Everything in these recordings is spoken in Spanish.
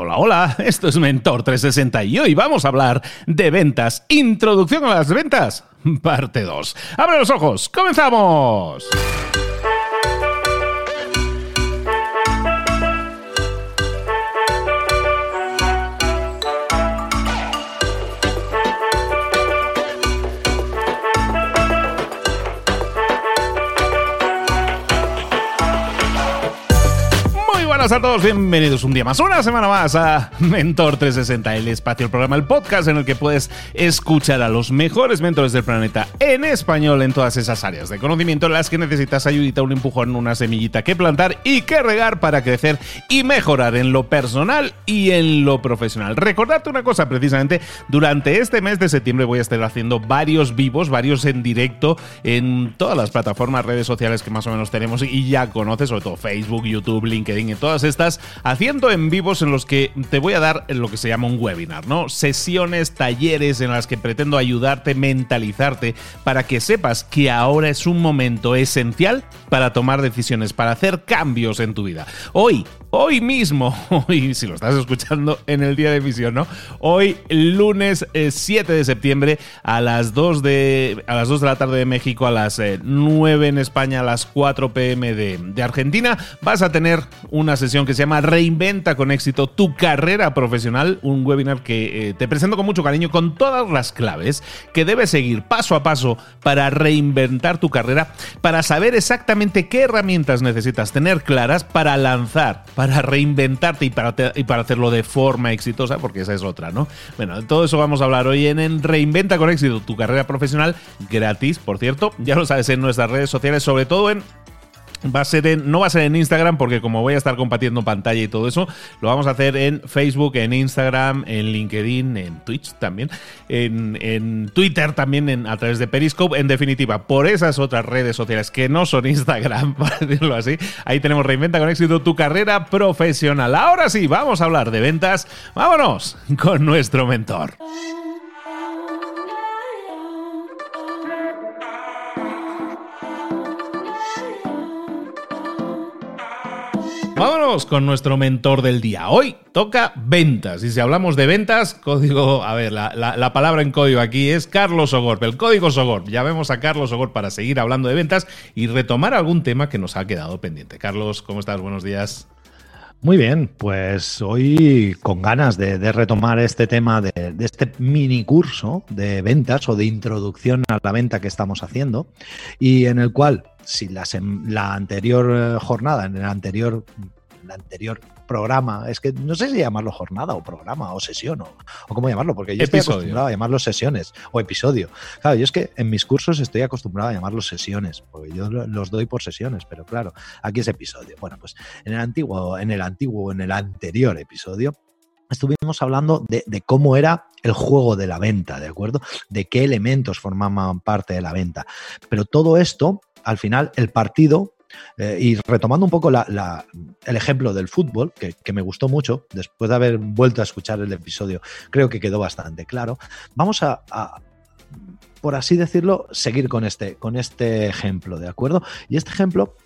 Hola, hola, esto es Mentor 360 y hoy vamos a hablar de ventas. Introducción a las ventas, parte 2. Abre los ojos, comenzamos. A todos, bienvenidos un día más, una semana más a Mentor 360, el espacio, el programa, el podcast en el que puedes escuchar a los mejores mentores del planeta en español en todas esas áreas de conocimiento en las que necesitas ayudita, un empujón, una semillita que plantar y que regar para crecer y mejorar en lo personal y en lo profesional. Recordarte una cosa, precisamente, durante este mes de septiembre voy a estar haciendo varios vivos, varios en directo en todas las plataformas, redes sociales que más o menos tenemos y ya conoces, sobre todo Facebook, YouTube, LinkedIn y todas estas haciendo en vivos en los que te voy a dar lo que se llama un webinar, ¿no? Sesiones, talleres en las que pretendo ayudarte, mentalizarte para que sepas que ahora es un momento esencial para tomar decisiones, para hacer cambios en tu vida. Hoy, hoy mismo, hoy si lo estás escuchando en el día de emisión, ¿no? Hoy lunes 7 eh, de septiembre a las 2 de a las 2 de la tarde de México, a las 9 eh, en España, a las 4 pm de, de Argentina, vas a tener una sesión que se llama Reinventa con éxito tu carrera profesional, un webinar que eh, te presento con mucho cariño con todas las claves que debes seguir paso a paso para reinventar tu carrera, para saber exactamente qué herramientas necesitas tener claras para lanzar, para reinventarte y para, y para hacerlo de forma exitosa, porque esa es otra, ¿no? Bueno, de todo eso vamos a hablar hoy en, en Reinventa con éxito tu carrera profesional, gratis, por cierto, ya lo sabes en nuestras redes sociales, sobre todo en Va a ser en, no va a ser en Instagram porque como voy a estar compartiendo pantalla y todo eso, lo vamos a hacer en Facebook, en Instagram, en LinkedIn, en Twitch también, en, Twitter también a través de Periscope. En definitiva, por esas otras redes sociales que no son Instagram, para decirlo así, ahí tenemos Reinventa con éxito tu carrera profesional. Ahora sí, vamos a hablar de ventas. Vámonos con nuestro mentor. Vámonos con nuestro mentor del día. Hoy toca ventas. Y si hablamos de ventas, código, a ver, la, palabra en código aquí es Carlos Ogor, el código Sogor. Ya vemos a Carlos Ogor para seguir hablando de ventas y retomar algún tema que nos ha quedado pendiente. Carlos, ¿cómo estás? Buenos días. Muy bien, pues hoy con ganas de, retomar este tema de, este mini curso de ventas o de introducción a la venta que estamos haciendo y en el cual si la, la anterior eh, jornada, en el anterior, la anterior programa, es que no sé si llamarlo jornada o programa o sesión o, cómo llamarlo, porque yo estoy acostumbrado a llamarlo sesiones o episodio. Claro, yo es que en mis cursos estoy acostumbrado a llamarlos sesiones, porque yo los doy por sesiones, pero claro, aquí es episodio. Bueno, pues en el antiguo, en el antiguo, en el anterior episodio, estuvimos hablando de, de, cómo era el juego de la venta, ¿de acuerdo? De qué elementos formaban parte de la venta. Pero todo esto al final el partido, eh, y retomando un poco el ejemplo del fútbol, que, me gustó mucho, después de haber vuelto a escuchar el episodio, creo que quedó bastante claro, vamos a, a por así decirlo, seguir con este, con este ejemplo, ¿de acuerdo? Y este ejemplo,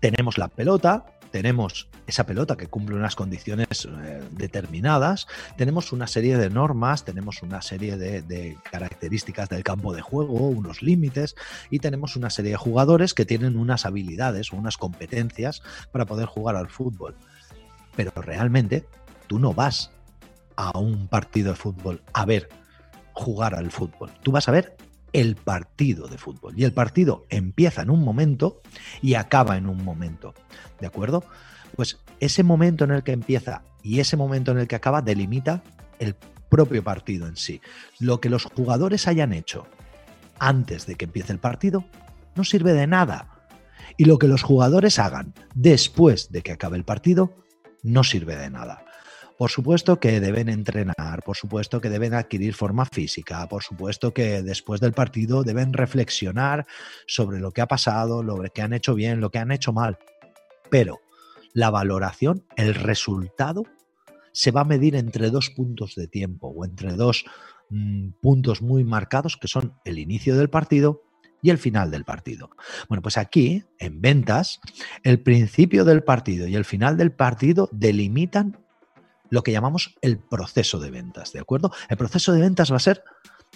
tenemos la pelota, tenemos esa pelota que cumple unas condiciones eh, determinadas, tenemos una serie de normas, tenemos una serie de, características del campo de juego, unos límites y tenemos una serie de jugadores que tienen unas habilidades o unas competencias para poder jugar al fútbol. Pero realmente tú no vas a un partido de fútbol a ver jugar al fútbol. Tú vas a ver el partido de fútbol. Y el partido empieza en un momento y acaba en un momento. ¿De acuerdo? Pues ese momento en el que empieza y ese momento en el que acaba delimita el propio partido en sí. Lo que los jugadores hayan hecho antes de que empiece el partido no sirve de nada. Y lo que los jugadores hagan después de que acabe el partido no sirve de nada. Por supuesto que deben entrenar, por supuesto que deben adquirir forma física, por supuesto que después del partido deben reflexionar sobre lo que ha pasado, lo que han hecho bien, lo que han hecho mal. Pero la valoración, el resultado, se va a medir entre dos puntos de tiempo o entre dos mm, puntos muy marcados que son el inicio del partido y el final del partido. Bueno, pues aquí, en ventas, el principio del partido y el final del partido delimitan lo que llamamos el proceso de ventas, ¿de acuerdo? El proceso de ventas va a ser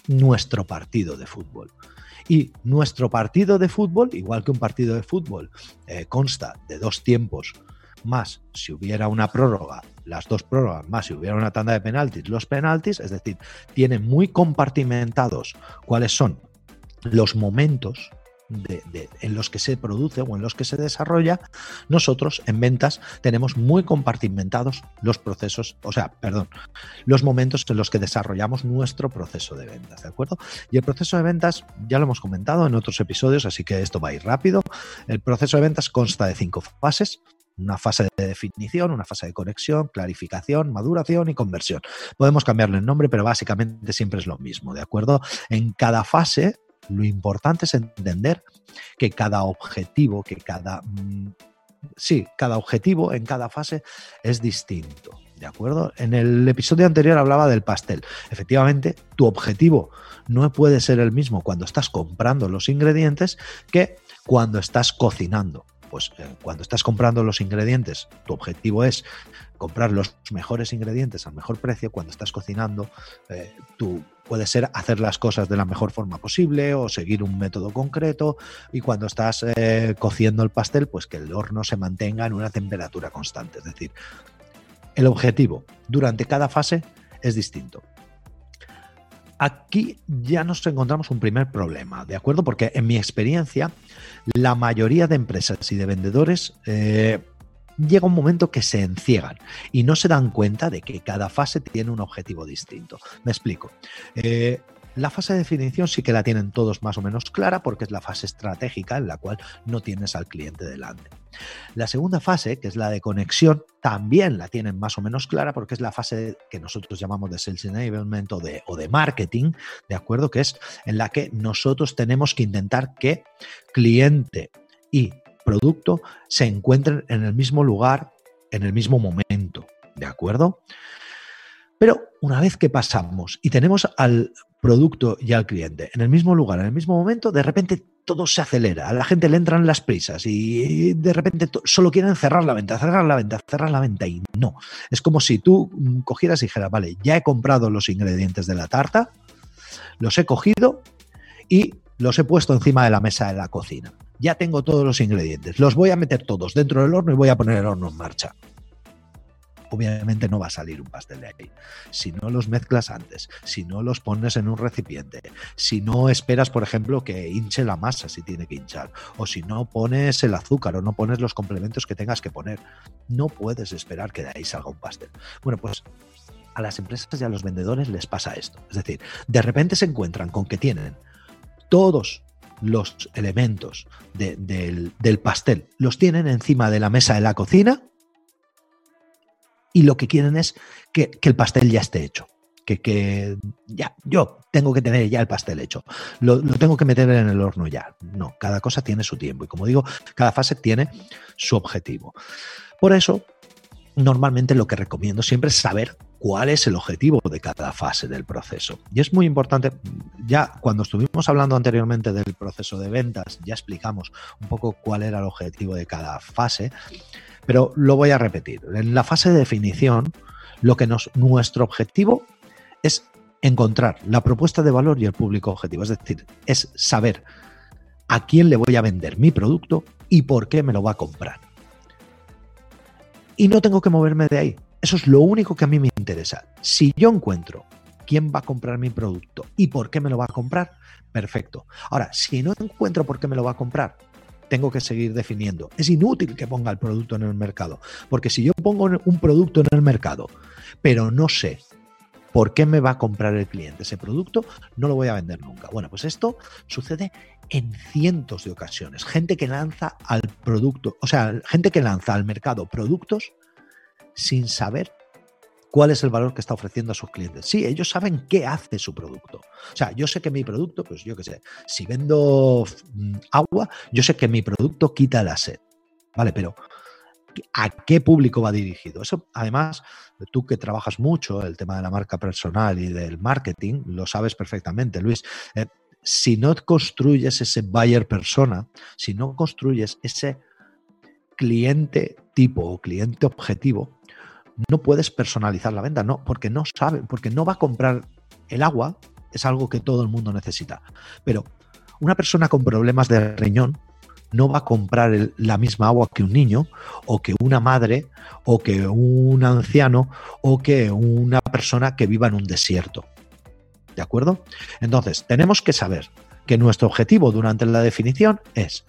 nuestro partido de fútbol. Y nuestro partido de fútbol, igual que un partido de fútbol, eh, consta de dos tiempos más si hubiera una prórroga, las dos prórrogas más si hubiera una tanda de penaltis, los penaltis, es decir, tiene muy compartimentados cuáles son los momentos en los que se produce o en los que se desarrolla, nosotros en ventas tenemos muy compartimentados los procesos, o sea, perdón, los momentos en los que desarrollamos nuestro proceso de ventas, ¿de acuerdo? Y el proceso de ventas, ya lo hemos comentado en otros episodios, así que esto va a ir rápido. El proceso de ventas consta de cinco fases. Una fase de definición, una fase de conexión, clarificación, maduración y conversión. Podemos cambiarle el nombre, pero básicamente siempre es lo mismo, ¿de acuerdo? En cada fase lo importante es entender que cada objetivo, que cada... Mm, sí, cada objetivo en cada fase es distinto. ¿De acuerdo? En el episodio anterior hablaba del pastel. Efectivamente, tu objetivo no puede ser el mismo cuando estás comprando los ingredientes que cuando estás cocinando. Pues eh, cuando estás comprando los ingredientes, tu objetivo es comprar los mejores ingredientes al mejor precio. Cuando estás cocinando, eh, tu puede ser hacer las cosas de la mejor forma posible o seguir un método concreto y cuando estás eh, cociendo el pastel, pues que el horno se mantenga en una temperatura constante. Es decir, el objetivo durante cada fase es distinto. Aquí ya nos encontramos un primer problema, ¿de acuerdo? Porque en mi experiencia, la mayoría de empresas y de vendedores eh, llega un momento que se enciegan y no se dan cuenta de que cada fase tiene un objetivo distinto. Me explico. Eh, la fase de definición sí que la tienen todos más o menos clara porque es la fase estratégica en la cual no tienes al cliente delante. La segunda fase, que es la de conexión, también la tienen más o menos clara porque es la fase que nosotros llamamos de sales enablement o de, o de marketing, ¿de acuerdo? Que es en la que nosotros tenemos que intentar que cliente y producto se encuentren en el mismo lugar, en el mismo momento, ¿de acuerdo? Pero una vez que pasamos y tenemos al producto y al cliente en el mismo lugar, en el mismo momento, de repente todo se acelera, a la gente le entran las prisas y de repente solo quieren cerrar la venta, cerrar la venta, cerrar la venta y no. Es como si tú cogieras y dijeras, vale, ya he comprado los ingredientes de la tarta, los he cogido y los he puesto encima de la mesa de la cocina ya tengo todos los ingredientes, los voy a meter todos dentro del horno y voy a poner el horno en marcha. Obviamente no va a salir un pastel de ahí. Si no los mezclas antes, si no los pones en un recipiente, si no esperas, por ejemplo, que hinche la masa si tiene que hinchar, o si no pones el azúcar o no pones los complementos que tengas que poner, no puedes esperar que de ahí salga un pastel. Bueno, pues a las empresas y a los vendedores les pasa esto. Es decir, de repente se encuentran con que tienen todos los elementos del, pastel, los tienen encima de la mesa de la cocina y lo que quieren es que, el pastel ya esté hecho. Que, ya, yo tengo que tener ya el pastel hecho. Lo, lo, tengo que meter en el horno ya. No, cada cosa tiene su tiempo. Y como digo, cada fase tiene su objetivo. Por eso, normalmente lo que recomiendo siempre es saber cuál es el objetivo de cada fase del proceso. Y es muy importante, ya cuando estuvimos hablando anteriormente del proceso de ventas, ya explicamos un poco cuál era el objetivo de cada fase, pero lo voy a repetir. En la fase de definición, lo que nos, nuestro objetivo es encontrar la propuesta de valor y el público objetivo, es decir, es saber a quién le voy a vender mi producto y por qué me lo va a comprar y no tengo que moverme de ahí. Eso es lo único que a mí me Si yo encuentro quién va a comprar mi producto y por qué me lo va a comprar, perfecto. Ahora, si no encuentro por qué me lo va a comprar, tengo que seguir definiendo. Es inútil que ponga el producto en el mercado, porque si yo pongo un producto en el mercado, pero no sé por qué me va a comprar el cliente ese producto, no lo voy a vender nunca. Bueno, pues esto sucede en cientos de ocasiones. Gente que lanza al producto, o sea, gente que lanza al mercado productos sin saber cuál es el valor que está ofreciendo a sus clientes. Sí, ellos saben qué hace su producto. O sea, yo sé que mi producto, pues yo qué sé, si vendo mm, agua, yo sé que mi producto quita la sed. Vale, pero ¿a qué público va dirigido? Eso, además, tú que trabajas mucho el tema de la marca personal y del marketing, lo sabes perfectamente, Luis. Eh, si no construyes ese buyer persona, si no construyes ese cliente tipo o cliente objetivo, no puedes personalizar la venta, no, porque no sabe, porque no va a comprar el agua, es algo que todo el mundo necesita. Pero una persona con problemas de riñón no va a comprar la misma agua que un niño, o que una madre, o que un anciano, o que una persona que viva en un desierto. ¿De acuerdo? Entonces, tenemos que saber que nuestro objetivo durante la definición es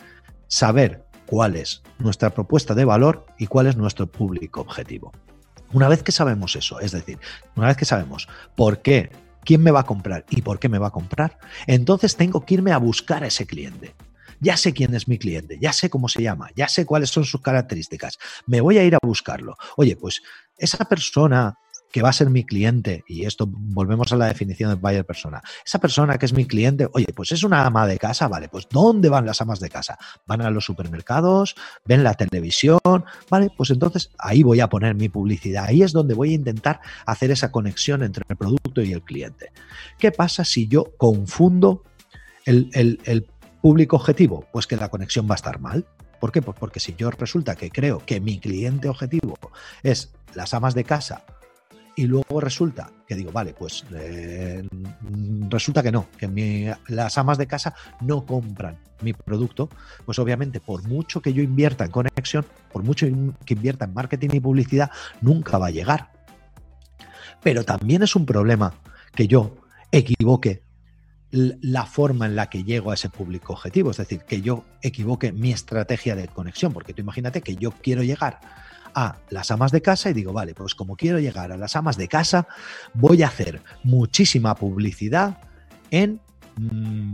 saber cuál es nuestra propuesta de valor y cuál es nuestro público objetivo. Una vez que sabemos eso, es decir, una vez que sabemos por qué, quién me va a comprar y por qué me va a comprar, entonces tengo que irme a buscar a ese cliente ya sé quién es mi cliente, ya sé cómo se llama, ya sé cuáles son sus características, me voy a ir a buscarlo. Oye, pues esa persona que va a ser mi cliente, y esto volvemos a la definición de buyer persona, esa persona que es mi cliente, oye, pues es una ama de casa, vale, pues ¿dónde van las amas de casa? Van a los supermercados, ven la televisión, vale, pues entonces ahí voy a poner mi publicidad, ahí es donde voy a intentar hacer esa conexión entre el producto y el cliente. ¿Qué pasa si yo confundo el, el, público objetivo? Pues que la conexión va a estar mal. ¿Por qué? Pues porque si yo resulta que creo que mi cliente objetivo es las amas de casa y luego resulta que digo, vale, pues eh, resulta que no, que las amas de casa no compran mi producto, pues obviamente por mucho que yo invierta en conexión, por mucho que invierta en marketing y publicidad, nunca va a llegar. Pero también es un problema que yo equivoque la forma en la que llego a ese público objetivo, es decir, que yo equivoque mi estrategia de conexión, porque tú imagínate que yo quiero llegar a las amas de casa y digo, vale, pues como quiero llegar a las amas de casa, voy a hacer muchísima publicidad en mm,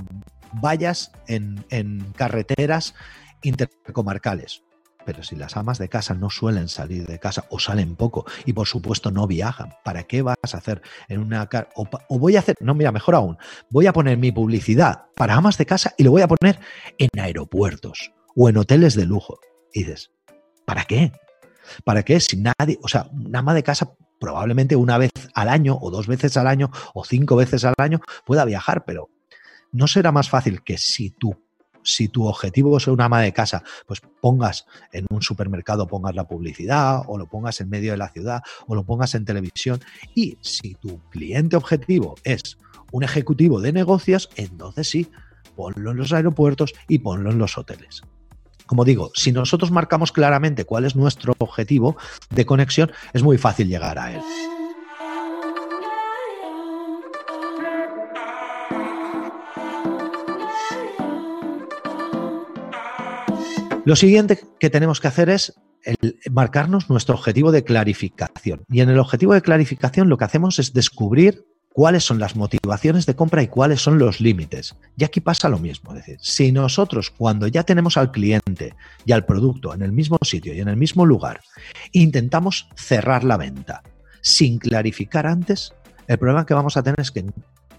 vallas, en, en carreteras intercomarcales. Pero si las amas de casa no suelen salir de casa o salen poco y por supuesto no viajan, ¿para qué vas a hacer en una o, o voy a hacer, no, mira, mejor aún, voy a poner mi publicidad para amas de casa y lo voy a poner en aeropuertos o en hoteles de lujo. Y dices, ¿para qué? ¿Para qué? Si nadie, o sea, una ama de casa probablemente una vez al año o dos veces al año o cinco veces al año pueda viajar, pero ¿no será más fácil que si tú si tu objetivo es una ama de casa, pues pongas en un supermercado, pongas la publicidad o lo pongas en medio de la ciudad o lo pongas en televisión. Y si tu cliente objetivo es un ejecutivo de negocios, entonces sí, ponlo en los aeropuertos y ponlo en los hoteles. Como digo, si nosotros marcamos claramente cuál es nuestro objetivo de conexión, es muy fácil llegar a él. Lo siguiente que tenemos que hacer es marcarnos nuestro objetivo de clarificación. Y en el objetivo de clarificación lo que hacemos es descubrir cuáles son las motivaciones de compra y cuáles son los límites. Y aquí pasa lo mismo, es decir, si nosotros cuando ya tenemos al cliente y al producto en el mismo sitio y en el mismo lugar, intentamos cerrar la venta sin clarificar antes, el problema que vamos a tener es que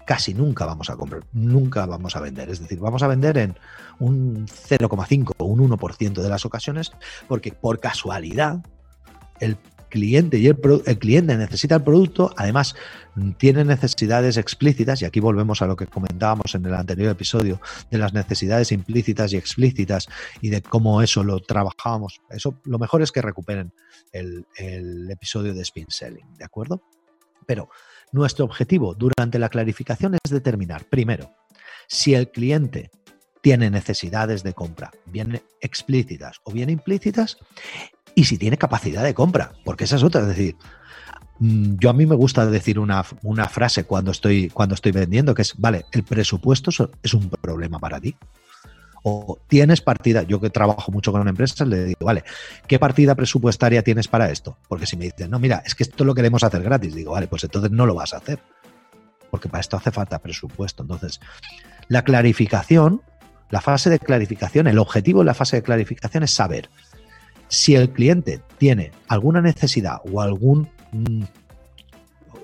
casi nunca vamos a comprar, nunca vamos a vender. Es decir, vamos a vender en un 0,5 o un 1% de las ocasiones porque por casualidad el cliente y el, cliente necesita el producto, además tiene necesidades explícitas, y aquí volvemos a lo que comentábamos en el anterior episodio, de las necesidades implícitas y explícitas y de cómo eso lo trabajábamos. Eso lo mejor es que recuperen el, el episodio de Spin Selling, ¿de acuerdo? Pero nuestro objetivo durante la clarificación es determinar, primero, si el cliente tiene necesidades de compra, bien explícitas o bien implícitas, y si tiene capacidad de compra, porque esa es otra, es decir, mm, yo a mí me gusta decir una, una frase cuando estoy, cuando estoy vendiendo, que es, vale, el presupuesto es un problema para ti o tienes partida, yo que trabajo mucho con empresas, le digo, vale, ¿qué partida presupuestaria tienes para esto? Porque si me dicen, no, mira, es que esto lo queremos hacer gratis, digo, vale, pues entonces no lo vas a hacer, porque para esto hace falta presupuesto. Entonces, la clarificación, la fase de clarificación, el objetivo de la fase de clarificación es saber si el cliente tiene alguna necesidad o algún mm,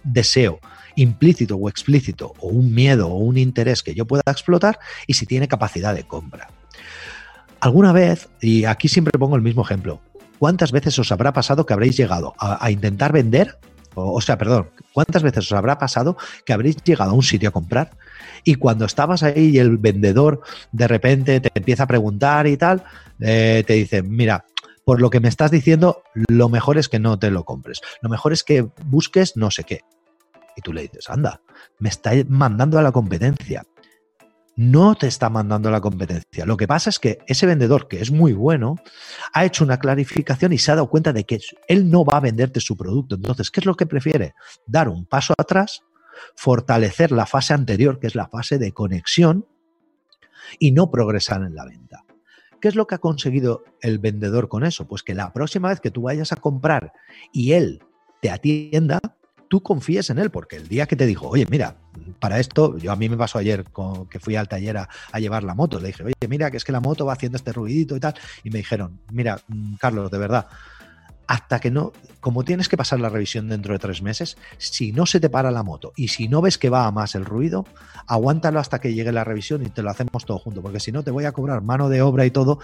deseo implícito o explícito, o un miedo o un interés que yo pueda explotar, y si tiene capacidad de compra. Alguna vez, y aquí siempre pongo el mismo ejemplo, ¿cuántas veces os habrá pasado que habréis llegado a, intentar vender? O, sea, perdón, ¿cuántas veces os habrá pasado que habréis llegado a un sitio a comprar y cuando estabas ahí y el vendedor de repente te empieza a preguntar y tal, eh, te dice, mira, por lo que me estás diciendo, lo mejor es que no te lo compres. Lo mejor es que busques no sé qué. Y tú le dices, anda, me está mandando a la competencia. No te está mandando a la competencia. Lo que pasa es que ese vendedor, que es muy bueno, ha hecho una clarificación y se ha dado cuenta de que él no va a venderte su producto. Entonces, ¿qué es lo que prefiere? Dar un paso atrás, fortalecer la fase anterior, que es la fase de conexión, y no progresar en la venta. ¿Qué es lo que ha conseguido el vendedor con eso? Pues que la próxima vez que tú vayas a comprar y él te atienda, tú confíes en él, porque el día que te dijo, oye, mira, para esto, yo a mí me pasó ayer que fui al taller a, a, llevar la moto, le dije, oye, mira, que es que la moto va haciendo este ruidito y tal, y me dijeron, mira, mm, Carlos, de verdad, hasta que no, como tienes que pasar la revisión dentro de tres meses, si no se te para la moto y si no ves que va a más el ruido, aguántalo hasta que llegue la revisión y te lo hacemos todo junto, porque si no te voy a cobrar mano de obra y todo.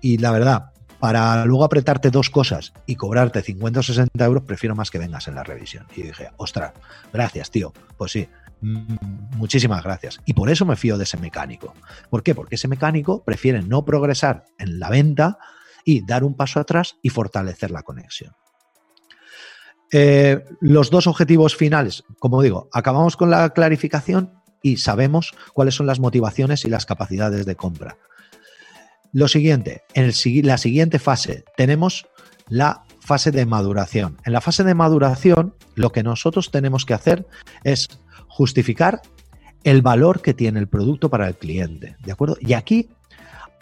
Y la verdad, para luego apretarte dos cosas y cobrarte 50 o 60 euros, prefiero más que vengas en la revisión. Y dije, ostras, gracias, tío. Pues sí, mm, muchísimas gracias. Y por eso me fío de ese mecánico. ¿Por qué? Porque ese mecánico prefiere no progresar en la venta y dar un paso atrás y fortalecer la conexión. Eh, los dos objetivos finales, como digo, acabamos con la clarificación y sabemos cuáles son las motivaciones y las capacidades de compra. Lo siguiente, en la siguiente fase tenemos la fase de maduración. En la fase de maduración, lo que nosotros tenemos que hacer es justificar el valor que tiene el producto para el cliente, ¿de acuerdo? Y aquí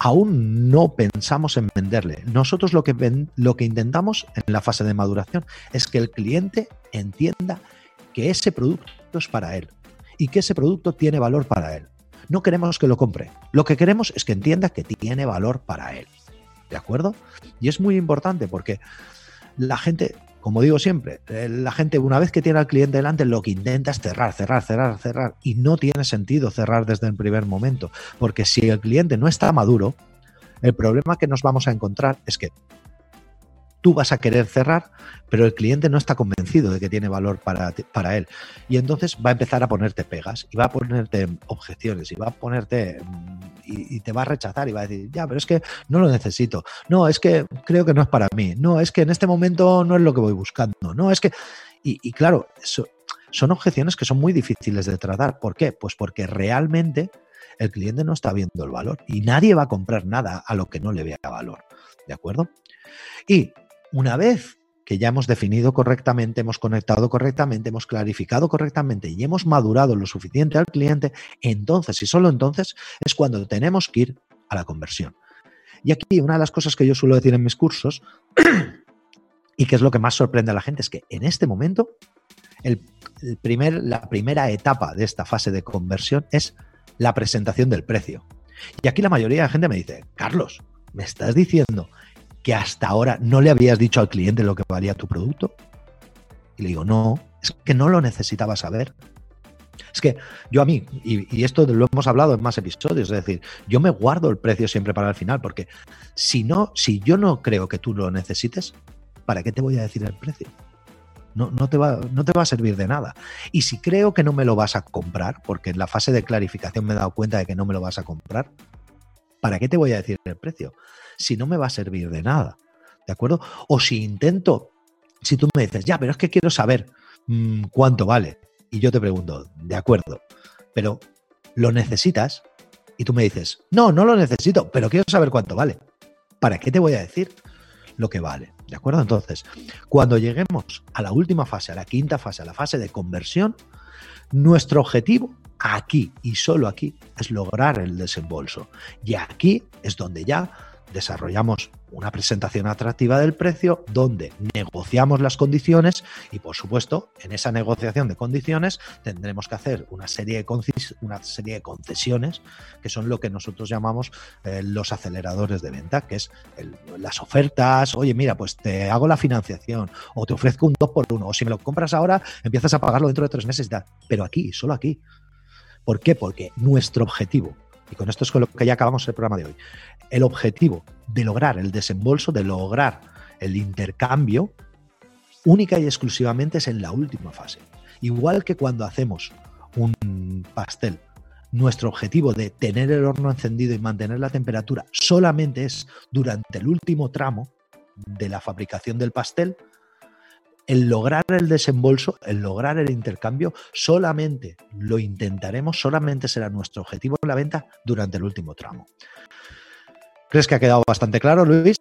aún no pensamos en venderle. Nosotros lo que, lo que intentamos en la fase de maduración es que el cliente entienda que ese producto es para él y que ese producto tiene valor para él. No queremos que lo compre. Lo que queremos es que entienda que tiene valor para él. ¿De acuerdo? Y es muy importante porque la gente como digo siempre, eh, la gente una vez que tiene al cliente delante lo que intenta es cerrar, cerrar, cerrar, cerrar. Y no tiene sentido cerrar desde el primer momento, porque si el cliente no está maduro, el problema que nos vamos a encontrar es que tú vas a querer cerrar, pero el cliente no está convencido de que tiene valor para, para él. Y entonces va a empezar a ponerte pegas y va a ponerte objeciones y va a ponerte y, te va a rechazar y va a decir, ya, pero es que no lo necesito. No, es que creo que no es para mí. No, es que en este momento no es lo que voy buscando. No, es que... Y, claro, son objeciones que son muy difíciles de tratar. ¿Por qué? Pues porque realmente el cliente no está viendo el valor y nadie va a comprar nada a lo que no le vea valor. ¿De acuerdo? Y una vez que ya hemos definido correctamente, hemos conectado correctamente, hemos clarificado correctamente y hemos madurado lo suficiente al cliente, entonces y solo entonces es cuando tenemos que ir a la conversión. Y aquí una de las cosas que yo suelo decir en mis cursos y que es lo que más sorprende a la gente es que en este momento el, primer, la primera etapa de esta fase de conversión es la presentación del precio. Y aquí la mayoría de la gente me dice, Carlos, ¿me estás diciendo que hasta ahora no le habías dicho al cliente lo que valía tu producto? Y le digo, no, es que no lo necesitaba saber. Es que yo a mí, y, esto lo hemos hablado en más episodios, es decir, yo me guardo el precio siempre para el final, porque si no, si yo no creo que tú lo necesites, ¿para qué te voy a decir el precio? No, no, te va, no te va a servir de nada. Y si creo que no me lo vas a comprar, porque en la fase de clarificación me he dado cuenta de que no me lo vas a comprar, ¿para qué te voy a decir el precio? Si no me va a servir de nada. ¿De acuerdo? O si intento, si tú me dices, ya, pero es que quiero saber mm, cuánto vale. Y yo te pregunto, de acuerdo, pero ¿lo necesitas? Y tú me dices, no, no lo necesito, pero quiero saber cuánto vale. ¿Para qué te voy a decir lo que vale? ¿De acuerdo? Entonces, cuando lleguemos a la última fase, a la quinta fase, a la fase de conversión, nuestro objetivo aquí y solo aquí es lograr el desembolso. Y aquí es donde ya desarrollamos una presentación atractiva del precio donde negociamos las condiciones y por supuesto en esa negociación de condiciones tendremos que hacer una serie de, una serie de concesiones que son lo que nosotros llamamos eh, los aceleradores de venta, que es las ofertas, oye mira pues te hago la financiación o te ofrezco un 2 por 1 o si me lo compras ahora empiezas a pagarlo dentro de tres meses pero aquí, solo aquí. ¿Por qué? Porque nuestro objetivo y con esto es con lo que ya acabamos el programa de hoy, el objetivo de lograr el desembolso, de lograr el intercambio, única y exclusivamente es en la última fase. Igual que cuando hacemos un pastel, nuestro objetivo de tener el horno encendido y mantener la temperatura solamente es durante el último tramo, de la fabricación del pastel, el lograr el desembolso, el lograr el intercambio, solamente lo intentaremos, solamente será nuestro objetivo en la venta durante el último tramo. ¿Crees que ha quedado bastante claro, Luis?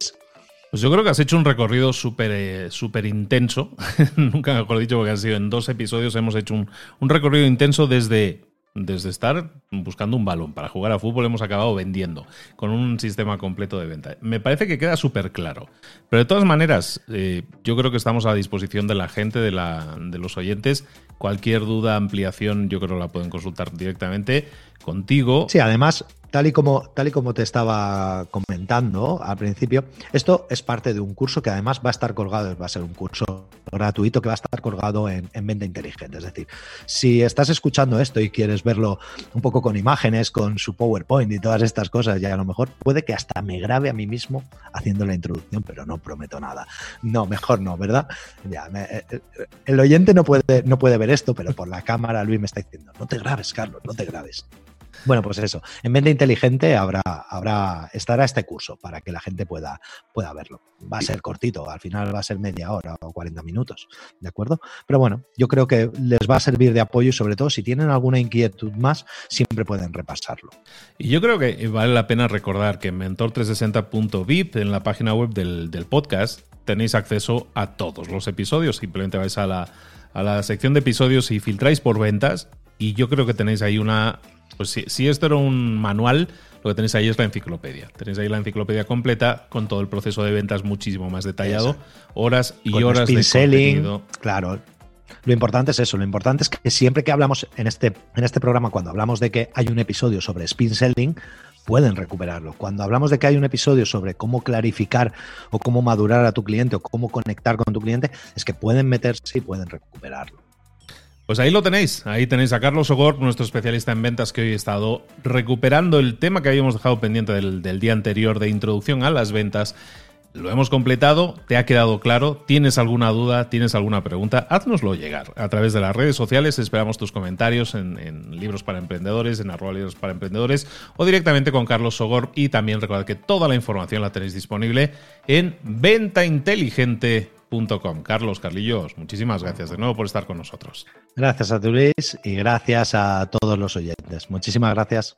Pues yo creo que has hecho un recorrido súper eh, intenso. Nunca mejor dicho, porque han sido en dos episodios hemos hecho un, un recorrido intenso desde desde estar buscando un balón para jugar a fútbol hemos acabado vendiendo con un sistema completo de venta. Me parece que queda súper claro. Pero de todas maneras, eh, yo creo que estamos a disposición de la gente, de, la, de los oyentes. Cualquier duda, ampliación, yo creo que la pueden consultar directamente contigo. Sí, además, Tal y, como, tal y como te estaba comentando al principio, esto es parte de un curso que además va a estar colgado, va a ser un curso gratuito que va a estar colgado en, en Venta Inteligente. Es decir, si estás escuchando esto y quieres verlo un poco con imágenes, con su PowerPoint y todas estas cosas, ya a lo mejor puede que hasta me grabe a mí mismo haciendo la introducción, pero no prometo nada. No, mejor no, ¿verdad? Ya, eh, eh, el oyente no puede, no puede ver esto, pero por la cámara Luis me está diciendo, no te grabes, Carlos, no te grabes. Bueno, pues eso. En Venta Inteligente habrá, estará este curso para que la gente pueda, pueda verlo. Va a ser cortito, al final va a ser media hora o 40 minutos, ¿de acuerdo? Pero bueno, yo creo que les va a servir de apoyo y sobre todo si tienen alguna inquietud más, siempre pueden repasarlo. Y yo creo que vale la pena recordar que en mentor360.vip, en la página web del, del podcast, tenéis acceso a todos los episodios. Simplemente vais a la, a la sección de episodios y filtráis por ventas. Y yo creo que tenéis ahí una pues si, esto era un manual, lo que tenéis ahí es la enciclopedia. Tenéis ahí la enciclopedia completa con todo el proceso de ventas muchísimo más detallado, horas y horas de contenido. Claro. Lo importante es eso, lo importante es que siempre que hablamos en este, en este programa, cuando hablamos de que hay un episodio sobre spin selling, pueden recuperarlo. Cuando hablamos de que hay un episodio sobre cómo clarificar o cómo madurar a tu cliente o cómo conectar con tu cliente, es que pueden meterse y pueden recuperarlo. Pues ahí lo tenéis, ahí tenéis a Carlos Ogor, nuestro especialista en ventas que hoy ha estado recuperando el tema que habíamos dejado pendiente del, día anterior de introducción a las ventas. Lo hemos completado, te ha quedado claro, tienes alguna duda, tienes alguna pregunta, haznoslo llegar a través de las redes sociales, esperamos tus comentarios en, Libros para Emprendedores, en arroba Libros para Emprendedores o directamente con Carlos Sogor y también recordad que toda la información la tenéis disponible en Venta Inteligente Carlos, Carlillos, muchísimas gracias de nuevo por estar con nosotros. Gracias a Luis, y gracias a todos los oyentes. Muchísimas gracias.